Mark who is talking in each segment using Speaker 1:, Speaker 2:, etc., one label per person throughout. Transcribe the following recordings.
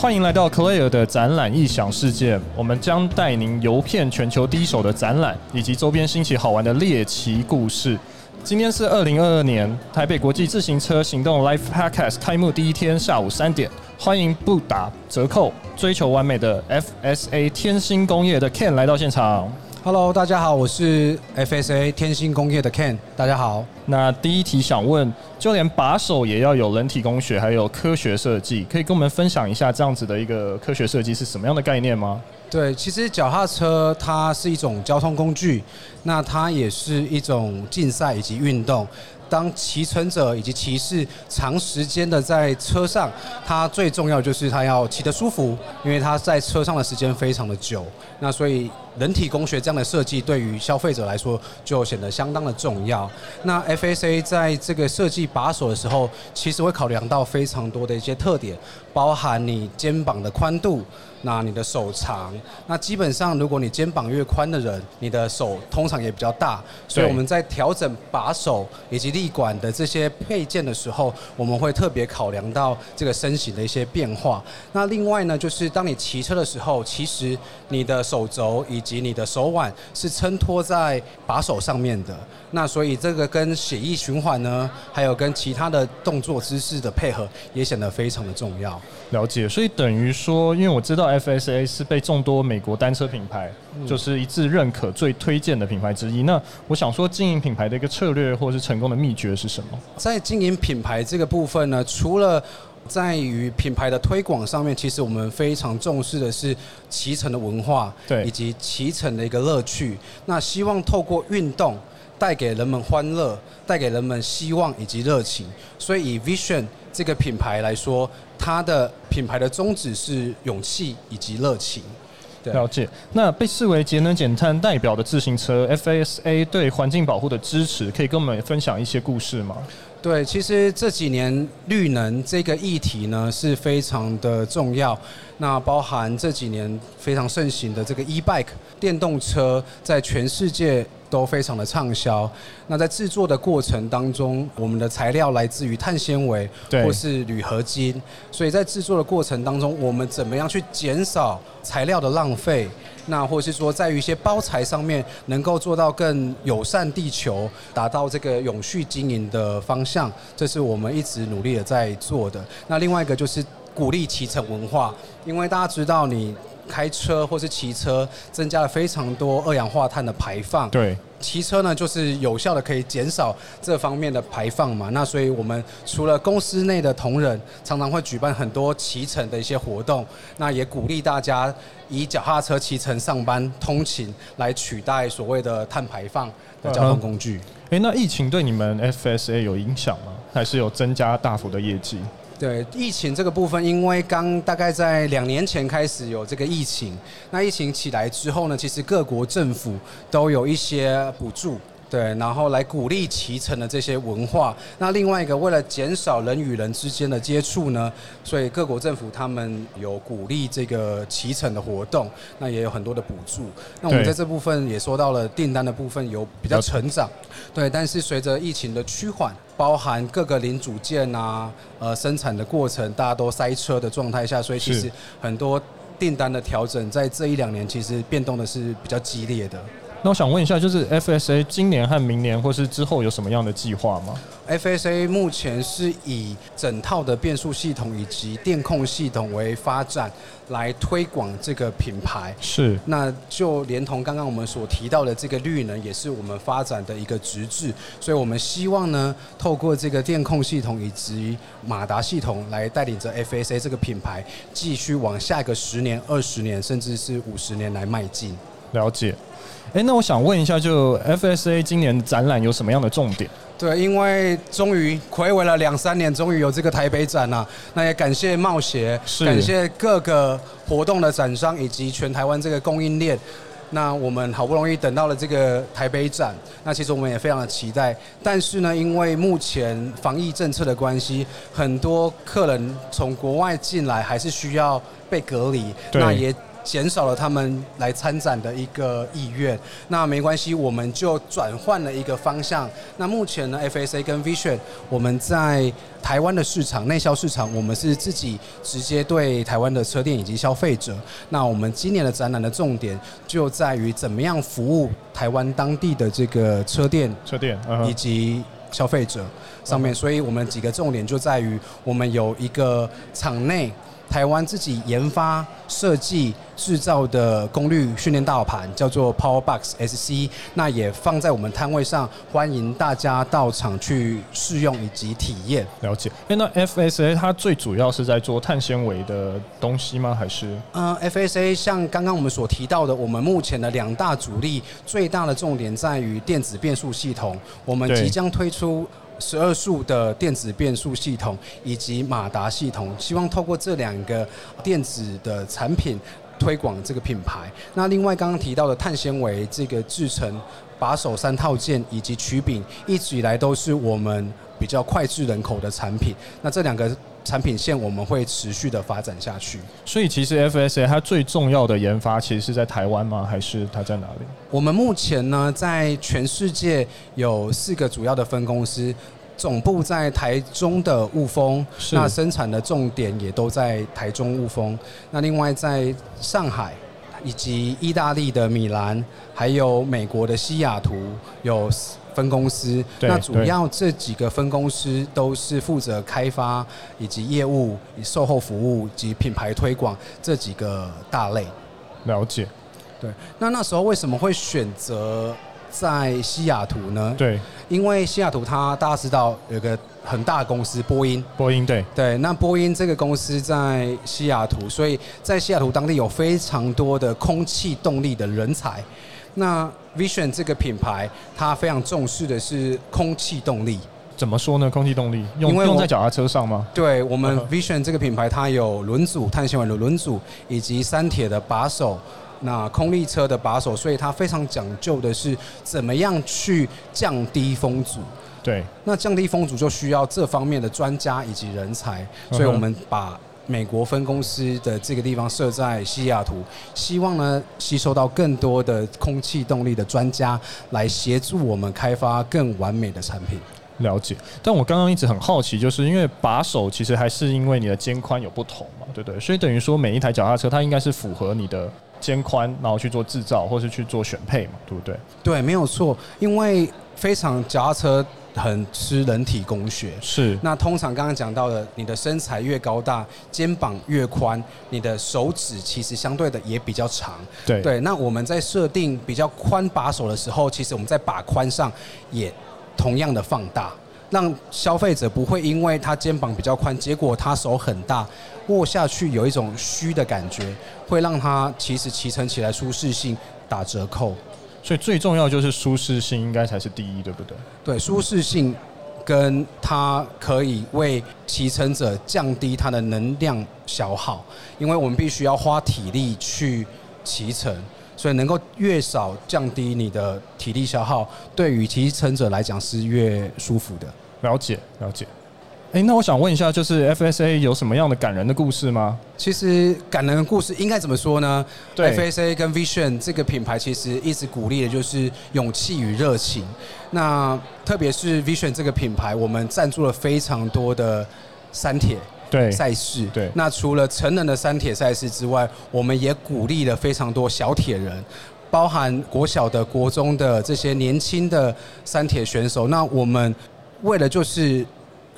Speaker 1: 欢迎来到 Claire 的展览异想世界，我们将带您游遍全球第一手的展览以及周边新奇好玩的猎奇故事。今天是二零二二年台北国际自行车行动 Live Podcast 开幕第一天下午三点，欢迎不打折扣、追求完美的 FSA 天星工业的 Ken 来到现场。
Speaker 2: Hello，大家好，我是 FSA 天星工业的 Ken，大家好。
Speaker 1: 那第一题想问，就连把手也要有人体工学，还有科学设计，可以跟我们分享一下这样子的一个科学设计是什么样的概念吗？
Speaker 2: 对，其实脚踏车它是一种交通工具，那它也是一种竞赛以及运动。当骑乘者以及骑士长时间的在车上，它最重要就是它要骑得舒服，因为它在车上的时间非常的久。那所以人体工学这样的设计对于消费者来说就显得相当的重要。那 FSA 在这个设计把手的时候，其实会考量到非常多的一些特点，包含你肩膀的宽度。那你的手长，那基本上如果你肩膀越宽的人，你的手通常也比较大，所以我们在调整把手以及立管的这些配件的时候，我们会特别考量到这个身形的一些变化。那另外呢，就是当你骑车的时候，其实你的手肘以及你的手腕是撑托在把手上面的。那所以这个跟血液循环呢，还有跟其他的动作姿势的配合，也显得非常的重要。
Speaker 1: 了解，所以等于说，因为我知道 FSA 是被众多美国单车品牌就是一致认可最推荐的品牌之一。那我想说，经营品牌的一个策略或是成功的秘诀是什么？
Speaker 2: 在经营品牌这个部分呢，除了在于品牌的推广上面，其实我们非常重视的是骑乘的文化，
Speaker 1: 对
Speaker 2: 以及骑乘的一个乐趣。那希望透过运动带给人们欢乐，带给人们希望以及热情。所以以 Vision 这个品牌来说，它的品牌的宗旨是勇气以及热情。对
Speaker 1: 了解。那被视为节能减碳代表的自行车 FSA 对环境保护的支持，可以跟我们分享一些故事吗？
Speaker 2: 对，其实这几年绿能这个议题呢是非常的重要。那包含这几年非常盛行的这个 e-bike 电动车，在全世界都非常的畅销。那在制作的过程当中，我们的材料来自于碳纤维
Speaker 1: 对
Speaker 2: 或是铝合金，所以在制作的过程当中，我们怎么样去减少材料的浪费？那或是说，在于一些包材上面，能够做到更友善地球，达到这个永续经营的方向，这是我们一直努力的在做的。那另外一个就是鼓励骑乘文化，因为大家知道你。开车或是骑车，增加了非常多二氧化碳的排放。
Speaker 1: 对，
Speaker 2: 骑车呢，就是有效的可以减少这方面的排放嘛。那所以我们除了公司内的同仁，常常会举办很多骑乘的一些活动，那也鼓励大家以脚踏车骑乘上班通勤来取代所谓的碳排放的交通工具。
Speaker 1: 诶，那疫情对你们 FSA 有影响吗？还是有增加大幅的业绩？
Speaker 2: 对疫情这个部分，因为刚大概在两年前开始有这个疫情，那疫情起来之后呢，其实各国政府都有一些补助。对，然后来鼓励骑乘的这些文化。那另外一个，为了减少人与人之间的接触呢，所以各国政府他们有鼓励这个骑乘的活动，那也有很多的补助。那我们在这部分也说到了订单的部分有比较成长。对，但是随着疫情的趋缓，包含各个零组件啊，呃，生产的过程大家都塞车的状态下，所以其实很多订单的调整在这一两年其实变动的是比较激烈的。
Speaker 1: 那我想问一下，就是 FSA 今年和明年或是之后有什么样的计划吗
Speaker 2: ？FSA 目前是以整套的变速系统以及电控系统为发展，来推广这个品牌。
Speaker 1: 是
Speaker 2: 那就连同刚刚我们所提到的这个绿能，也是我们发展的一个直至，所以我们希望呢，透过这个电控系统以及马达系统，来带领着 FSA 这个品牌，继续往下一个十年、二十年，甚至是五十年来迈进。
Speaker 1: 了解。诶，那我想问一下，就 FSA 今年展览有什么样的重点？
Speaker 2: 对，因为终于暌违了两三年，终于有这个台北展了、那也感谢茂协，感谢各个活动的展商以及全台湾这个供应链。那我们好不容易等到了这个台北展，那其实我们也非常的期待。但是呢，因为目前防疫政策的关系，很多客人从国外进来还是需要被隔离，那也减少了他们来参展的一个意愿。那没关系，我们就转换了一个方向。那目前呢，FSA 跟 Vision 我们在台湾的市场内销市场，我们是自己直接对台湾的车店以及消费者。那我们今年的展览的重点就在于怎么样服务台湾当地的这个车店、
Speaker 1: 车店
Speaker 2: 以及消费者上面。所以我们几个重点就在于，我们有一个场内。台湾自己研发、设计、制造的功率训练大盘叫做 PowerBox SC，那也放在我们摊位上，欢迎大家到场去试用以及体验。
Speaker 1: 了解。哎，那 FSA 它最主要是在做碳纤维的东西吗？还是？
Speaker 2: 嗯，FSA 像刚刚我们所提到的，我们目前的两大主力，最大的重点在于电子变速系统，我们即将推出。十二速的电子变速系统以及马达系统，希望透过这两个电子的产品推广这个品牌。那另外刚刚提到的碳纤维这个制成把手三套件以及曲柄，一直以来都是我们比较脍炙人口的产品。那这两个。产品线我们会持续的发展下去，
Speaker 1: 所以其实 FSA 它最重要的研发其实是在台湾吗？还是它在哪里？
Speaker 2: 我们目前呢，在全世界有四个主要的分公司，总部在台中的雾峰，那生产的重点也都在台中雾峰。那另外在上海以及意大利的米兰，还有美国的西雅图有。分公司，那主要这几个分公司都是负责开发以及业务、售后服务及品牌推广这几个大类。
Speaker 1: 了解，
Speaker 2: 对。那那时候为什么会选择在西雅图呢？
Speaker 1: 对，
Speaker 2: 因为西雅图它大家知道有个很大的公司波音，
Speaker 1: 波音对
Speaker 2: 对。那波音这个公司在西雅图，所以在西雅图当地有非常多的空气动力的人才。那 Vision 这个品牌，它非常重视的是空气动力。
Speaker 1: 怎么说呢？空气动力用用在脚踏车上吗？
Speaker 2: 对我们 Vision 这个品牌，它有轮组、碳纤维的轮组，以及三铁的把手，那空力车的把手，所以它非常讲究的是怎么样去降低风阻。
Speaker 1: 对，
Speaker 2: 那降低风阻就需要这方面的专家以及人才，所以我们把。美国分公司的这个地方设在西雅图，希望呢吸收到更多的空气动力的专家来协助我们开发更完美的产品。
Speaker 1: 了解，但我刚刚一直很好奇，就是因为把手其实还是因为你的肩宽有不同嘛，对不对？所以等于说每一台脚踏车它应该是符合你的肩宽，然后去做制造或是去做选配嘛，对不对？
Speaker 2: 对，没有错，因为非常脚踏车。很吃人体工学，
Speaker 1: 是。
Speaker 2: 那通常刚刚讲到的，你的身材越高大，肩膀越宽，你的手指其实相对的也比较长。
Speaker 1: 对
Speaker 2: 对。那我们在设定比较宽把手的时候，其实我们在把宽上也同样的放大，让消费者不会因为他肩膀比较宽，结果他手很大，握下去有一种虚的感觉，会让他其实骑乘起来舒适性打折扣。
Speaker 1: 所以最重要就是舒适性，应该才是第一，对不对？
Speaker 2: 对，舒适性跟它可以为骑乘者降低它的能量消耗，因为我们必须要花体力去骑乘，所以能够越少降低你的体力消耗，对于骑乘者来讲是越舒服的。
Speaker 1: 了解，了解。哎，那我想问一下，就是 FSA 有什么样的感人的故事吗？
Speaker 2: 其实感人的故事应该怎么说呢？对，FSA 跟 Vision 这个品牌其实一直鼓励的就是勇气与热情。那特别是 Vision 这个品牌，我们赞助了非常多的山铁
Speaker 1: 对
Speaker 2: 赛事。
Speaker 1: 对，
Speaker 2: 那除了成人的三铁赛事之外，我们也鼓励了非常多小铁人，包含国小的、国中的这些年轻的三铁选手。那我们为了就是。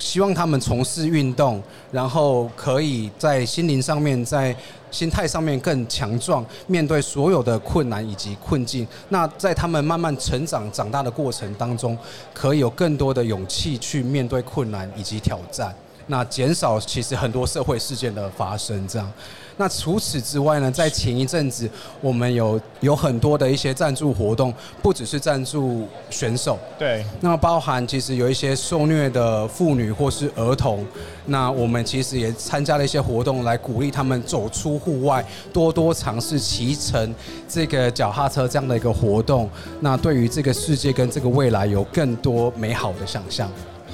Speaker 2: 希望他们从事运动，然后可以在心灵上面、在心态上面更强壮，面对所有的困难以及困境。那在他们慢慢成长、长大的过程当中，可以有更多的勇气去面对困难以及挑战。那减少其实很多社会事件的发生，这样。那除此之外呢，在前一阵子，我们有有很多的一些赞助活动，不只是赞助选手，
Speaker 1: 对，
Speaker 2: 那包含其实有一些受虐的妇女或是儿童，那我们其实也参加了一些活动，来鼓励他们走出户外，多多尝试骑乘这个脚踏车这样的一个活动，那对于这个世界跟这个未来有更多美好的想象。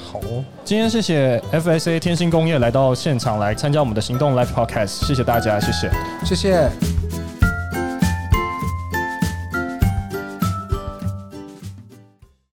Speaker 1: 好，今天谢谢 FSA 天星工业来到现场来参加我们的行动 Live Podcast，谢谢大家，谢谢，
Speaker 2: 谢谢。